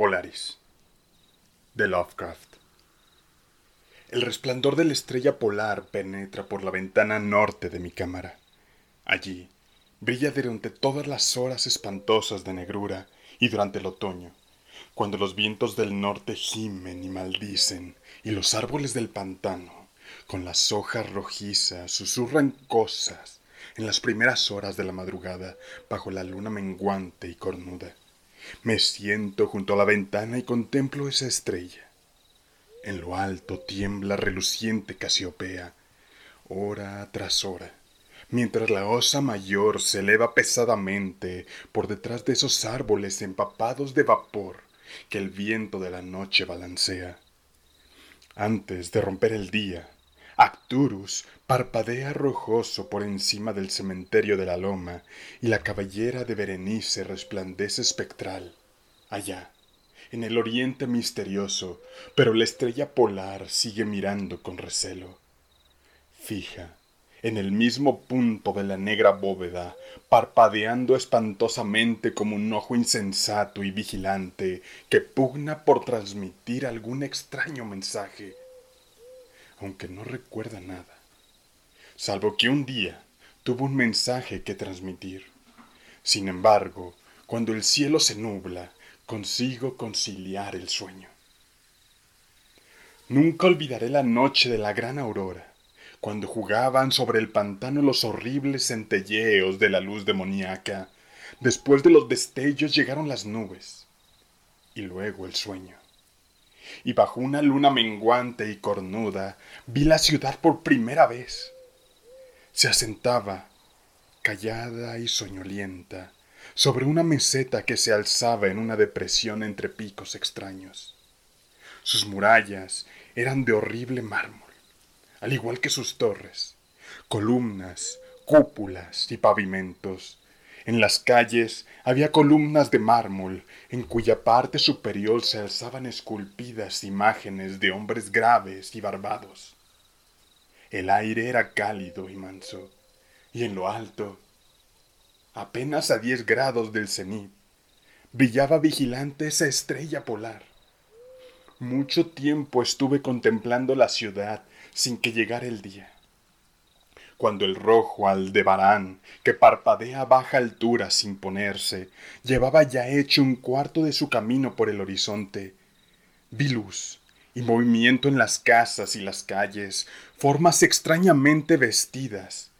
Polaris de Lovecraft. El resplandor de la estrella polar penetra por la ventana norte de mi cámara. Allí brilla durante todas las horas espantosas de negrura y durante el otoño, cuando los vientos del norte gimen y maldicen y los árboles del pantano, con las hojas rojizas, susurran cosas en las primeras horas de la madrugada bajo la luna menguante y cornuda. Me siento junto a la ventana y contemplo esa estrella. En lo alto tiembla reluciente Casiopea, hora tras hora, mientras la osa mayor se eleva pesadamente por detrás de esos árboles empapados de vapor que el viento de la noche balancea. Antes de romper el día, Acturus parpadea rojoso por encima del cementerio de la loma y la cabellera de Berenice resplandece espectral. Allá, en el oriente misterioso, pero la estrella polar sigue mirando con recelo. Fija, en el mismo punto de la negra bóveda, parpadeando espantosamente como un ojo insensato y vigilante que pugna por transmitir algún extraño mensaje aunque no recuerda nada, salvo que un día tuvo un mensaje que transmitir. Sin embargo, cuando el cielo se nubla, consigo conciliar el sueño. Nunca olvidaré la noche de la gran aurora, cuando jugaban sobre el pantano los horribles centelleos de la luz demoníaca. Después de los destellos llegaron las nubes y luego el sueño y bajo una luna menguante y cornuda vi la ciudad por primera vez. Se asentaba, callada y soñolienta, sobre una meseta que se alzaba en una depresión entre picos extraños. Sus murallas eran de horrible mármol, al igual que sus torres, columnas, cúpulas y pavimentos, en las calles había columnas de mármol, en cuya parte superior se alzaban esculpidas imágenes de hombres graves y barbados. El aire era cálido y manso, y en lo alto, apenas a diez grados del cenit, brillaba vigilante esa estrella polar. Mucho tiempo estuve contemplando la ciudad sin que llegara el día cuando el rojo Aldebarán, que parpadea a baja altura sin ponerse, llevaba ya hecho un cuarto de su camino por el horizonte, vi luz y movimiento en las casas y las calles, formas extrañamente vestidas,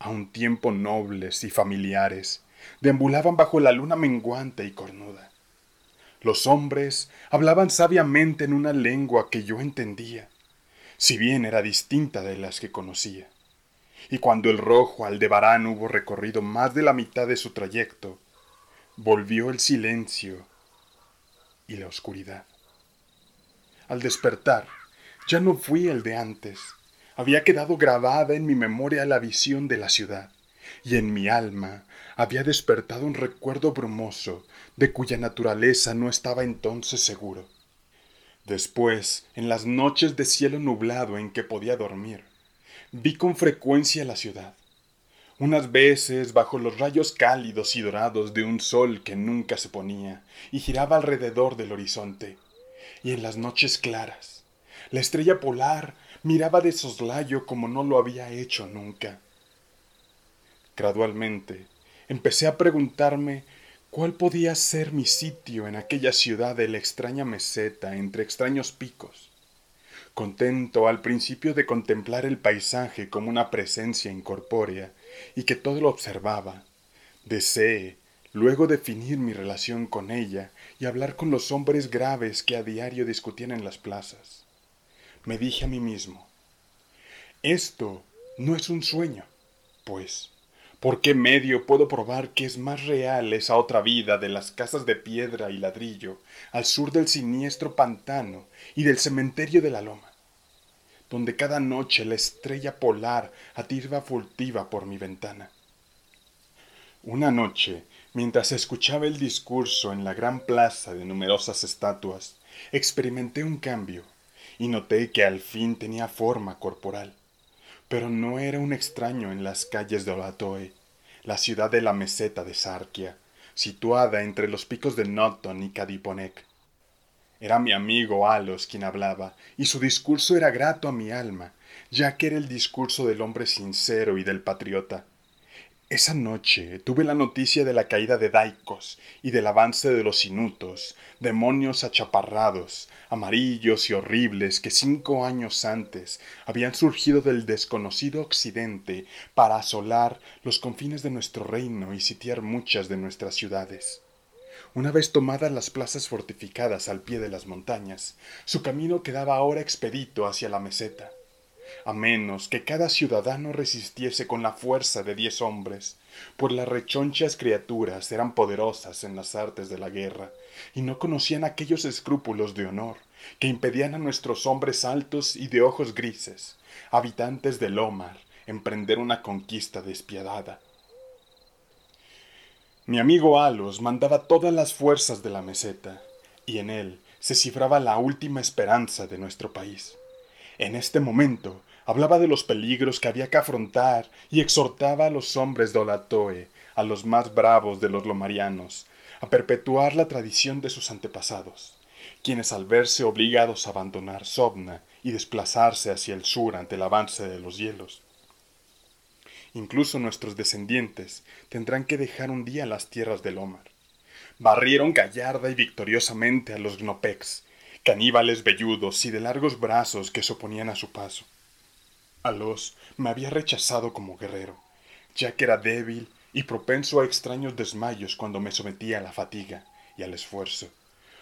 a un tiempo nobles y familiares, deambulaban bajo la luna menguante y cornuda. Los hombres hablaban sabiamente en una lengua que yo entendía, si bien era distinta de las que conocía y cuando el rojo Aldebarán hubo recorrido más de la mitad de su trayecto, volvió el silencio y la oscuridad. Al despertar, ya no fui el de antes. Había quedado grabada en mi memoria la visión de la ciudad, y en mi alma había despertado un recuerdo brumoso de cuya naturaleza no estaba entonces seguro. Después, en las noches de cielo nublado en que podía dormir, Vi con frecuencia la ciudad, unas veces bajo los rayos cálidos y dorados de un sol que nunca se ponía y giraba alrededor del horizonte, y en las noches claras, la estrella polar miraba de soslayo como no lo había hecho nunca. Gradualmente, empecé a preguntarme cuál podía ser mi sitio en aquella ciudad de la extraña meseta entre extraños picos contento al principio de contemplar el paisaje como una presencia incorpórea y que todo lo observaba. Deseé luego definir mi relación con ella y hablar con los hombres graves que a diario discutían en las plazas. Me dije a mí mismo, esto no es un sueño, pues ¿Por qué medio puedo probar que es más real esa otra vida de las casas de piedra y ladrillo al sur del siniestro pantano y del cementerio de la loma, donde cada noche la estrella polar atirba furtiva por mi ventana? Una noche, mientras escuchaba el discurso en la gran plaza de numerosas estatuas, experimenté un cambio y noté que al fin tenía forma corporal pero no era un extraño en las calles de Olatoe, la ciudad de la meseta de Sarkia, situada entre los picos de Noton y Kadiponek. Era mi amigo Alos quien hablaba, y su discurso era grato a mi alma, ya que era el discurso del hombre sincero y del patriota. Esa noche tuve la noticia de la caída de Daikos y del avance de los inutos, demonios achaparrados, amarillos y horribles que cinco años antes habían surgido del desconocido occidente para asolar los confines de nuestro reino y sitiar muchas de nuestras ciudades. Una vez tomadas las plazas fortificadas al pie de las montañas, su camino quedaba ahora expedito hacia la meseta a menos que cada ciudadano resistiese con la fuerza de diez hombres, pues las rechonchas criaturas eran poderosas en las artes de la guerra, y no conocían aquellos escrúpulos de honor que impedían a nuestros hombres altos y de ojos grises, habitantes del Omar, emprender una conquista despiadada. Mi amigo Alos mandaba todas las fuerzas de la meseta, y en él se cifraba la última esperanza de nuestro país. En este momento hablaba de los peligros que había que afrontar y exhortaba a los hombres de Olatoe, a los más bravos de los lomarianos, a perpetuar la tradición de sus antepasados, quienes al verse obligados a abandonar Sobna y desplazarse hacia el sur ante el avance de los hielos, incluso nuestros descendientes tendrán que dejar un día las tierras del Omar. Barrieron gallarda y victoriosamente a los Gnopex, caníbales velludos y de largos brazos que se oponían a su paso. Alos me había rechazado como guerrero, ya que era débil y propenso a extraños desmayos cuando me sometía a la fatiga y al esfuerzo.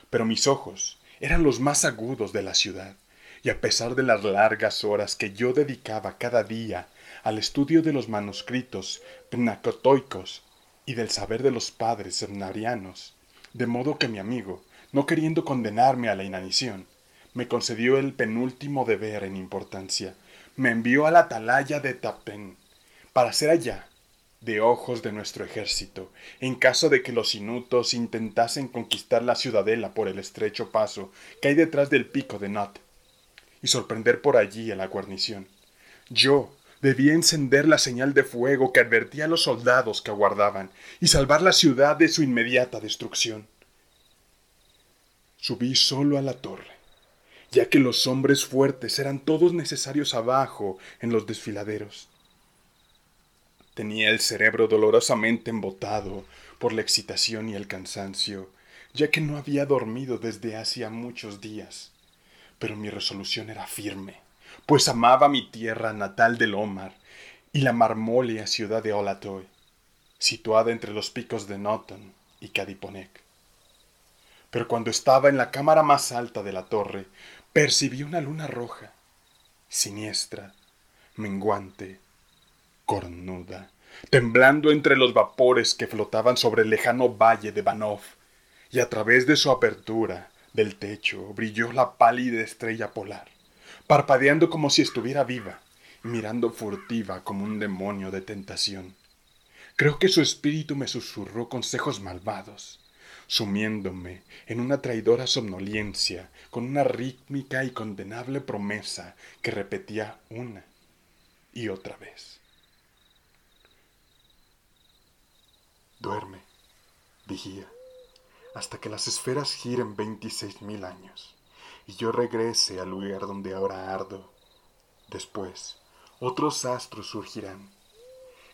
Pero mis ojos eran los más agudos de la ciudad, y a pesar de las largas horas que yo dedicaba cada día al estudio de los manuscritos pnacotoicos y del saber de los padres semnarianos, de modo que mi amigo no queriendo condenarme a la inanición, me concedió el penúltimo deber en importancia. Me envió a la atalaya de Tapen, para ser allá, de ojos de nuestro ejército, en caso de que los inutos intentasen conquistar la ciudadela por el estrecho paso que hay detrás del pico de Not, y sorprender por allí a la guarnición. Yo debía encender la señal de fuego que advertía a los soldados que aguardaban, y salvar la ciudad de su inmediata destrucción. Subí solo a la torre, ya que los hombres fuertes eran todos necesarios abajo en los desfiladeros. Tenía el cerebro dolorosamente embotado por la excitación y el cansancio, ya que no había dormido desde hacía muchos días. Pero mi resolución era firme, pues amaba mi tierra natal del Omar y la marmórea ciudad de Olatoy, situada entre los picos de Noton y Cadiponec pero cuando estaba en la cámara más alta de la torre, percibí una luna roja, siniestra, menguante, cornuda, temblando entre los vapores que flotaban sobre el lejano valle de Banov, y a través de su apertura del techo brilló la pálida estrella polar, parpadeando como si estuviera viva, mirando furtiva como un demonio de tentación. Creo que su espíritu me susurró consejos malvados, sumiéndome en una traidora somnolencia con una rítmica y condenable promesa que repetía una y otra vez. Duerme, dijía, hasta que las esferas giren veintiséis mil años y yo regrese al lugar donde ahora ardo. Después, otros astros surgirán.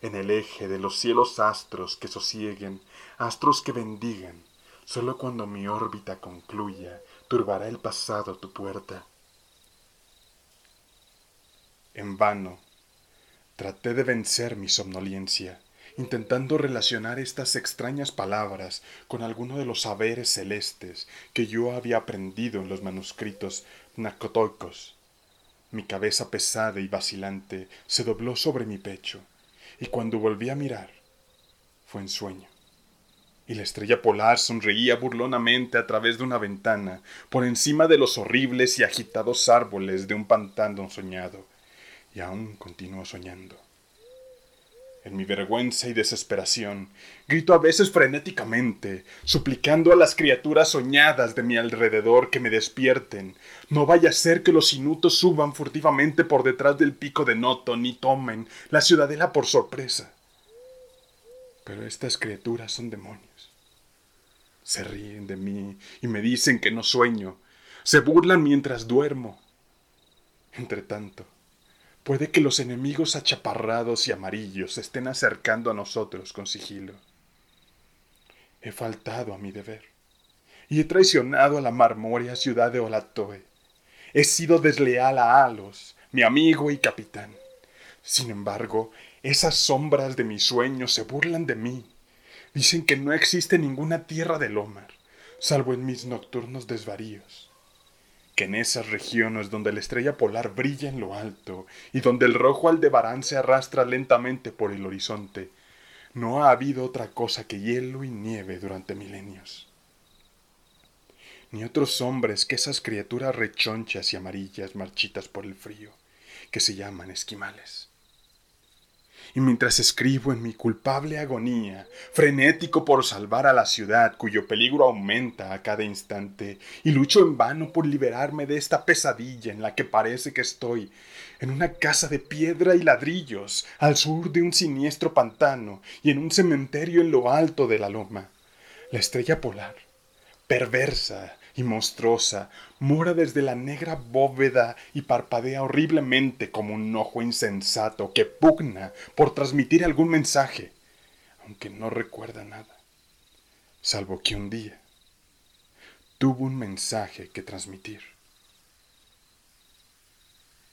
En el eje de los cielos astros que sosieguen, astros que bendigan, Solo cuando mi órbita concluya, turbará el pasado tu puerta. En vano, traté de vencer mi somnolencia, intentando relacionar estas extrañas palabras con alguno de los saberes celestes que yo había aprendido en los manuscritos nacotoicos. Mi cabeza pesada y vacilante se dobló sobre mi pecho, y cuando volví a mirar, fue en sueño y la estrella polar sonreía burlonamente a través de una ventana, por encima de los horribles y agitados árboles de un pantano soñado, y aún continuó soñando. En mi vergüenza y desesperación, grito a veces frenéticamente, suplicando a las criaturas soñadas de mi alrededor que me despierten. No vaya a ser que los inutos suban furtivamente por detrás del pico de Noton y tomen la ciudadela por sorpresa. Pero estas criaturas son demonios se ríen de mí y me dicen que no sueño, se burlan mientras duermo. Entretanto, puede que los enemigos achaparrados y amarillos se estén acercando a nosotros con sigilo. He faltado a mi deber y he traicionado a la marmórea ciudad de Olatoe. He sido desleal a Alos, mi amigo y capitán. Sin embargo, esas sombras de mis sueños se burlan de mí. Dicen que no existe ninguna tierra del Omar, salvo en mis nocturnos desvaríos. Que en esas regiones donde la estrella polar brilla en lo alto y donde el rojo aldebarán se arrastra lentamente por el horizonte, no ha habido otra cosa que hielo y nieve durante milenios. Ni otros hombres que esas criaturas rechonchas y amarillas marchitas por el frío, que se llaman esquimales y mientras escribo en mi culpable agonía, frenético por salvar a la ciudad cuyo peligro aumenta a cada instante, y lucho en vano por liberarme de esta pesadilla en la que parece que estoy, en una casa de piedra y ladrillos, al sur de un siniestro pantano, y en un cementerio en lo alto de la loma. La estrella polar, perversa, y monstruosa, mora desde la negra bóveda y parpadea horriblemente como un ojo insensato que pugna por transmitir algún mensaje, aunque no recuerda nada, salvo que un día tuvo un mensaje que transmitir.